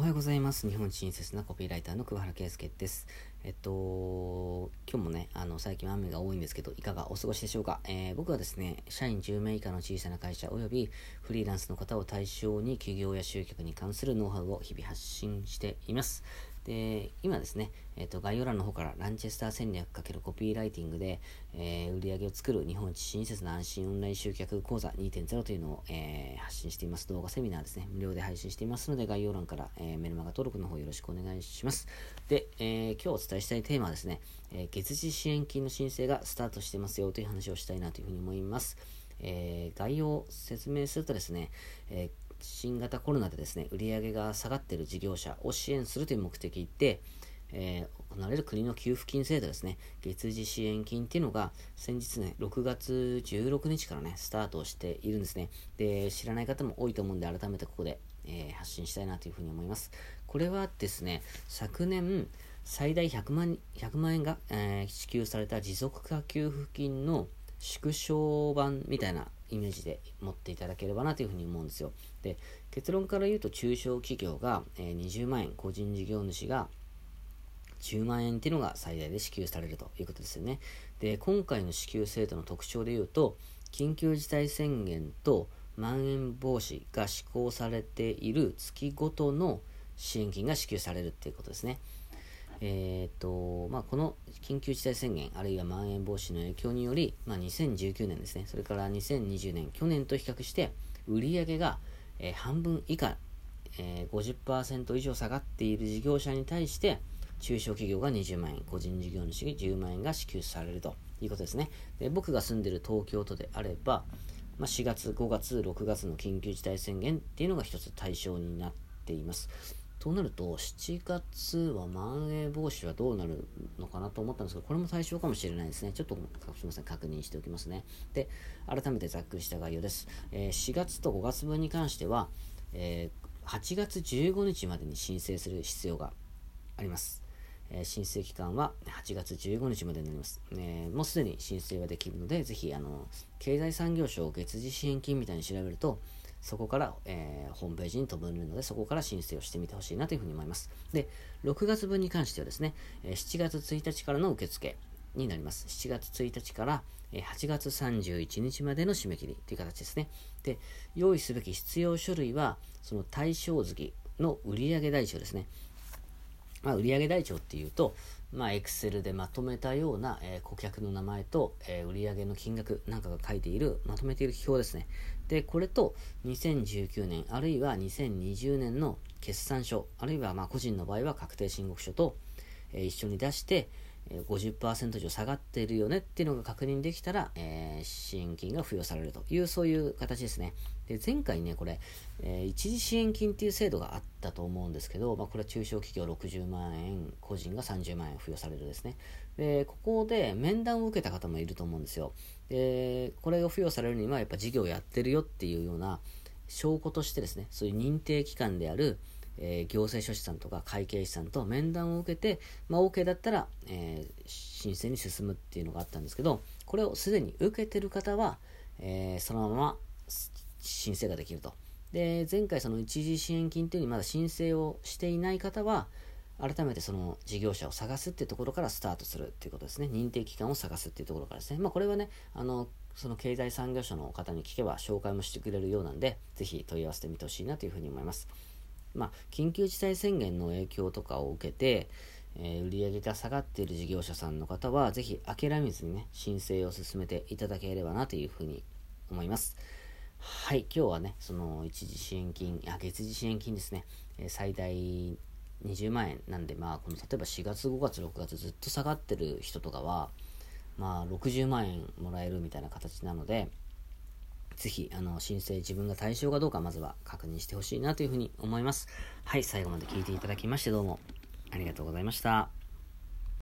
おはようございます。日本親切なコピーライターの桑原圭介です。えっと、今日もね、あの、最近雨が多いんですけど、いかがお過ごしでしょうか？えー、僕はですね、社員10名以下の小さな会社及びフリーランスの方を対象に企業や集客に関するノウハウを日々発信しています。で、今ですね、えっ、と、概要欄の方からランチェスター戦略×コピーライティングで、えー、売り上げを作る日本一親切な安心オンライン集客講座2.0というのを、えー、発信しています。動画セミナーですね、無料で配信していますので、概要欄から、えメルマガ登録の方よろしくお願いします。で、え今日伝えしたいテーマはですね、え月次支援金の申請がスタートしてますよという話をしたいなというふうに思います。え概要を説明するとですね、えー新型コロナでですね、売上が下がっている事業者を支援するという目的で、えー、行われる国の給付金制度ですね、月次支援金っていうのが先日ね、6月16日からね、スタートしているんですね。で、知らない方も多いと思うんで、改めてここで、えー、発信したいなというふうに思います。これはですね、昨年、最大100万 ,100 万円が、えー、支給された持続化給付金の縮小版みたいなイメージで持っていただければなというふうに思うんですよ。で、結論から言うと中小企業が、えー、20万円、個人事業主が10万円っていうのが最大で支給されるということですよね。で、今回の支給制度の特徴で言うと、緊急事態宣言とまん延防止が施行されている月ごとの支援金が支給されるっていうことですね。えーとまあ、この緊急事態宣言、あるいはまん延防止の影響により、まあ、2019年ですね、それから2020年、去年と比較して、売上が、えー、半分以下、えー、50%以上下がっている事業者に対して、中小企業が20万円、個人事業主に10万円が支給されるということですね。で僕が住んでいる東京都であれば、まあ、4月、5月、6月の緊急事態宣言っていうのが一つ対象になっています。となると、7月はまん延防止はどうなるのかなと思ったんですけど、これも対象かもしれないですね。ちょっとすみません、確認しておきますね。で、改めてざっくりした概要です。えー、4月と5月分に関しては、えー、8月15日までに申請する必要があります。えー、申請期間は8月15日までになります。えー、もうすでに申請はできるので、ぜひ、あの、経済産業省月次支援金みたいに調べると、そこから、えー、ホームページに飛ぶので、そこから申請をしてみてほしいなというふうに思います。で、6月分に関してはですね、7月1日からの受付になります。7月1日から、8月31日までの締め切りという形ですね。で、用意すべき必要書類は、その対象月の売上台帳ですね。まあ、売上台帳っていうと、まあ、Excel でまとめたような、えー、顧客の名前と、えー、売上の金額なんかが書いている、まとめている表ですね。で、これと2019年、あるいは2020年の決算書、あるいはまあ個人の場合は確定申告書と、えー、一緒に出して、50%以上下がっているよねっていうのが確認できたら、えー、支援金が付与されるという、そういう形ですね。で、前回ね、これ、えー、一時支援金っていう制度があったと思うんですけど、まあ、これは中小企業60万円、個人が30万円付与されるですね。で、ここで面談を受けた方もいると思うんですよ。で、これを付与されるには、やっぱ事業やってるよっていうような証拠としてですね、そういう認定機関である、えー、行政書士さんとか会計士さんと面談を受けて、まあ、OK だったら、えー、申請に進むっていうのがあったんですけど、これをすでに受けてる方は、えー、そのまま申請ができると。で、前回その一時支援金というのにまだ申請をしていない方は、改めてその事業者を探すっていうところからスタートするっていうことですね。認定機関を探すっていうところからですね。まあこれはね、あの、その経済産業省の方に聞けば紹介もしてくれるようなんで、ぜひ問い合わせてみてほしいなというふうに思います。まあ、緊急事態宣言の影響とかを受けて、えー、売上が下がっている事業者さんの方は、ぜひ諦めずにね、申請を進めていただければなというふうに思います。はい、今日はね、その一時支援金、あ、月次支援金ですね、えー、最大20万円なんで、まあ、この例えば4月、5月、6月ずっと下がってる人とかは、まあ、60万円もらえるみたいな形なので、ぜひ、あの、申請自分が対象かどうかまずは確認してほしいなというふうに思います。はい、最後まで聞いていただきましてどうもありがとうございました。